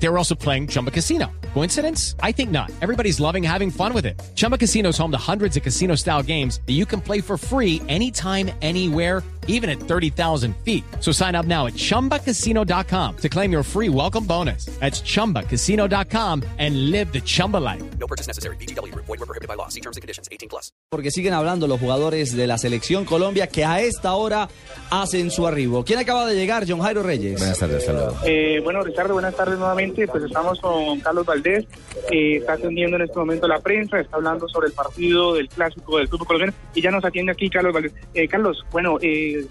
They were also playing Chumba Casino. Coincidence? I think not. Everybody's loving having fun with it. Chumba Casino is home to hundreds of casino style games that you can play for free anytime, anywhere, even at 30,000 feet. So sign up now at chumbacasino.com to claim your free welcome bonus. That's chumbacasino.com and live the Chumba life. No purchase necessary. BGW. Void were prohibited by law. See terms and conditions. 18 plus. Porque siguen hablando los jugadores de la selección Colombia que a esta hora hacen su arribo. ¿Quién acaba de llegar? John Jairo Reyes. Buenas tardes, saludos. Eh, bueno, Ricardo, buenas tardes nuevamente. Pues estamos con Carlos Valdés, está atendiendo en este momento la prensa, está hablando sobre el partido del clásico del fútbol colombiano y ya nos atiende aquí Carlos Valdés. Eh, Carlos, bueno, eh,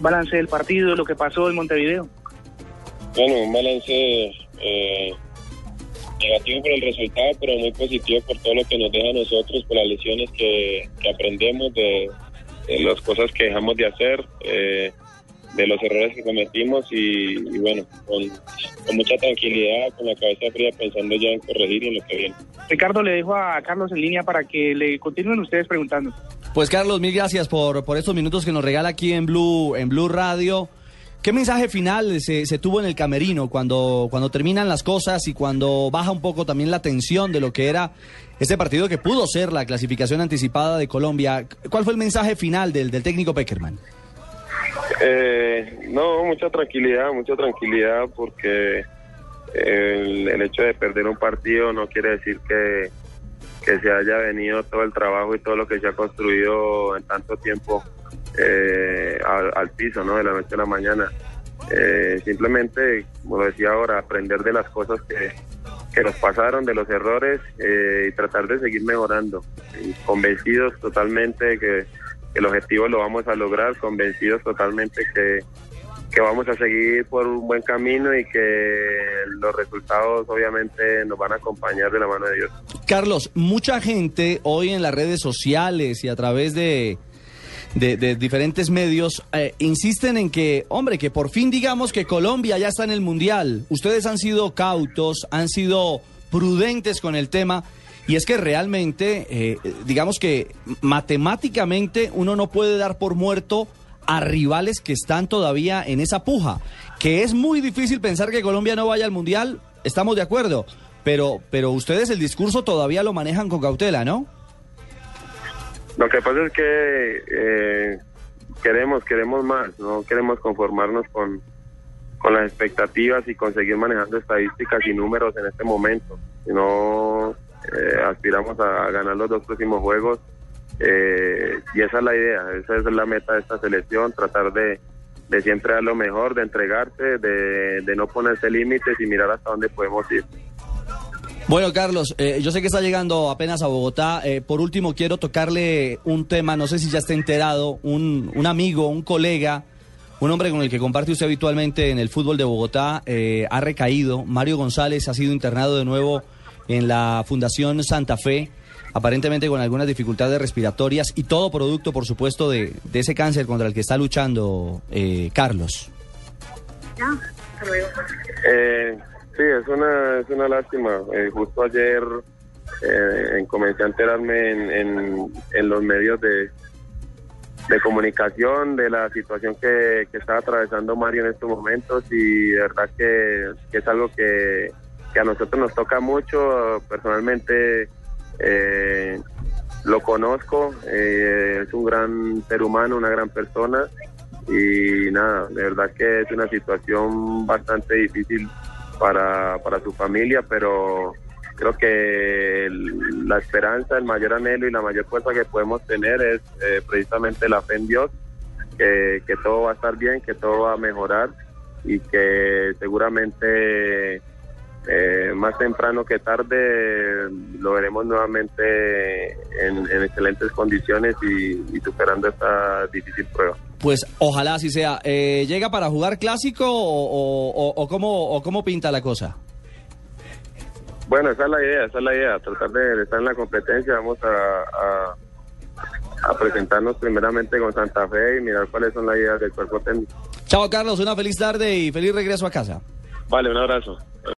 balance del partido, lo que pasó en Montevideo. Bueno, un balance eh, negativo por el resultado, pero muy positivo por todo lo que nos deja a nosotros, por las lecciones que, aprendemos de, de las cosas que dejamos de hacer, eh, de los errores que cometimos y, y bueno, con, con mucha tranquilidad, con la cabeza fría, pensando ya en corregir y en lo que viene. Ricardo, le dejo a Carlos en línea para que le continúen ustedes preguntando. Pues Carlos, mil gracias por, por estos minutos que nos regala aquí en Blue, en Blue Radio. ¿Qué mensaje final se, se tuvo en el camerino cuando, cuando terminan las cosas y cuando baja un poco también la tensión de lo que era este partido que pudo ser la clasificación anticipada de Colombia? ¿Cuál fue el mensaje final del, del técnico Peckerman? Eh, no, mucha tranquilidad, mucha tranquilidad porque el, hecho de perder un partido no quiere decir que, que se haya venido todo el trabajo y todo lo que se ha construido en tanto tiempo eh, al, al piso, ¿no? De la noche a la mañana. Eh, simplemente, como lo decía ahora, aprender de las cosas que, que nos pasaron, de los errores eh, y tratar de seguir mejorando. Y convencidos totalmente de que el objetivo lo vamos a lograr, convencidos totalmente que, que vamos a seguir por un buen camino y que los resultados obviamente nos van a acompañar de la mano de Dios. Carlos, mucha gente hoy en las redes sociales y a través de, diferentes medios eh, insisten en que, hombre, que por fin digamos que Colombia ya está en el Mundial. Ustedes han sido cautos, han sido prudentes con el tema. Y es que realmente, eh, digamos que matemáticamente uno no puede dar por muerto a rivales que están todavía en esa puja. Que es muy difícil pensar que Colombia no vaya al Mundial, estamos de acuerdo. Pero, pero ustedes el discurso todavía lo manejan con cautela, ¿no? Lo que pasa es que eh, queremos, queremos más, no queremos conformarnos con, con las expectativas y conseguir manejando estadísticas y números en este momento, sino eh, aspiramos a ganar los dos próximos juegos eh, y esa es la idea, esa es la meta de esta selección, tratar de, de siempre dar lo mejor, de entregarse, de, de no ponerse límites y mirar hasta dónde podemos ir. Bueno, Carlos, eh, yo sé que está llegando apenas a Bogotá. Eh, por último, quiero tocarle un tema, no sé si ya está enterado, un, un amigo, un colega, un hombre con el que comparte usted habitualmente en el fútbol de Bogotá, eh, ha recaído. Mario González ha sido internado de nuevo en la Fundación Santa Fe, aparentemente con algunas dificultades respiratorias y todo producto, por supuesto, de, ese cáncer contra el que está luchando eh, Carlos. Eh, sí, es una, es una lástima. Eh, justo ayer eh, comencé a enterarme en, los medios de, de comunicación de la situación que, que está atravesando Mario en estos momentos y de verdad que es algo que, que a nosotros nos toca mucho. Personalmente eh, lo conozco, eh, es un gran ser humano, una gran persona y nada, de verdad que es una situación bastante difícil para, para su familia, pero creo que la esperanza, el mayor anhelo y la mayor fuerza que podemos tener es eh, precisamente la fe en Dios, que todo va a estar bien, que todo va a mejorar y que seguramente eh, más temprano que tarde lo veremos nuevamente en, en excelentes condiciones y, y superando esta difícil prueba. Pues ojalá así sea. Eh, ¿Llega para jugar clásico o, o- o- o cómo, o cómo pinta la cosa? Bueno, esa es la idea, esa es la idea, tratar de, de estar en la competencia. Vamos a, a, a presentarnos primeramente con Santa Fe y mirar cuáles son las ideas del cuerpo técnico. Chao Carlos, una feliz tarde y feliz regreso a casa. Vale, un abrazo.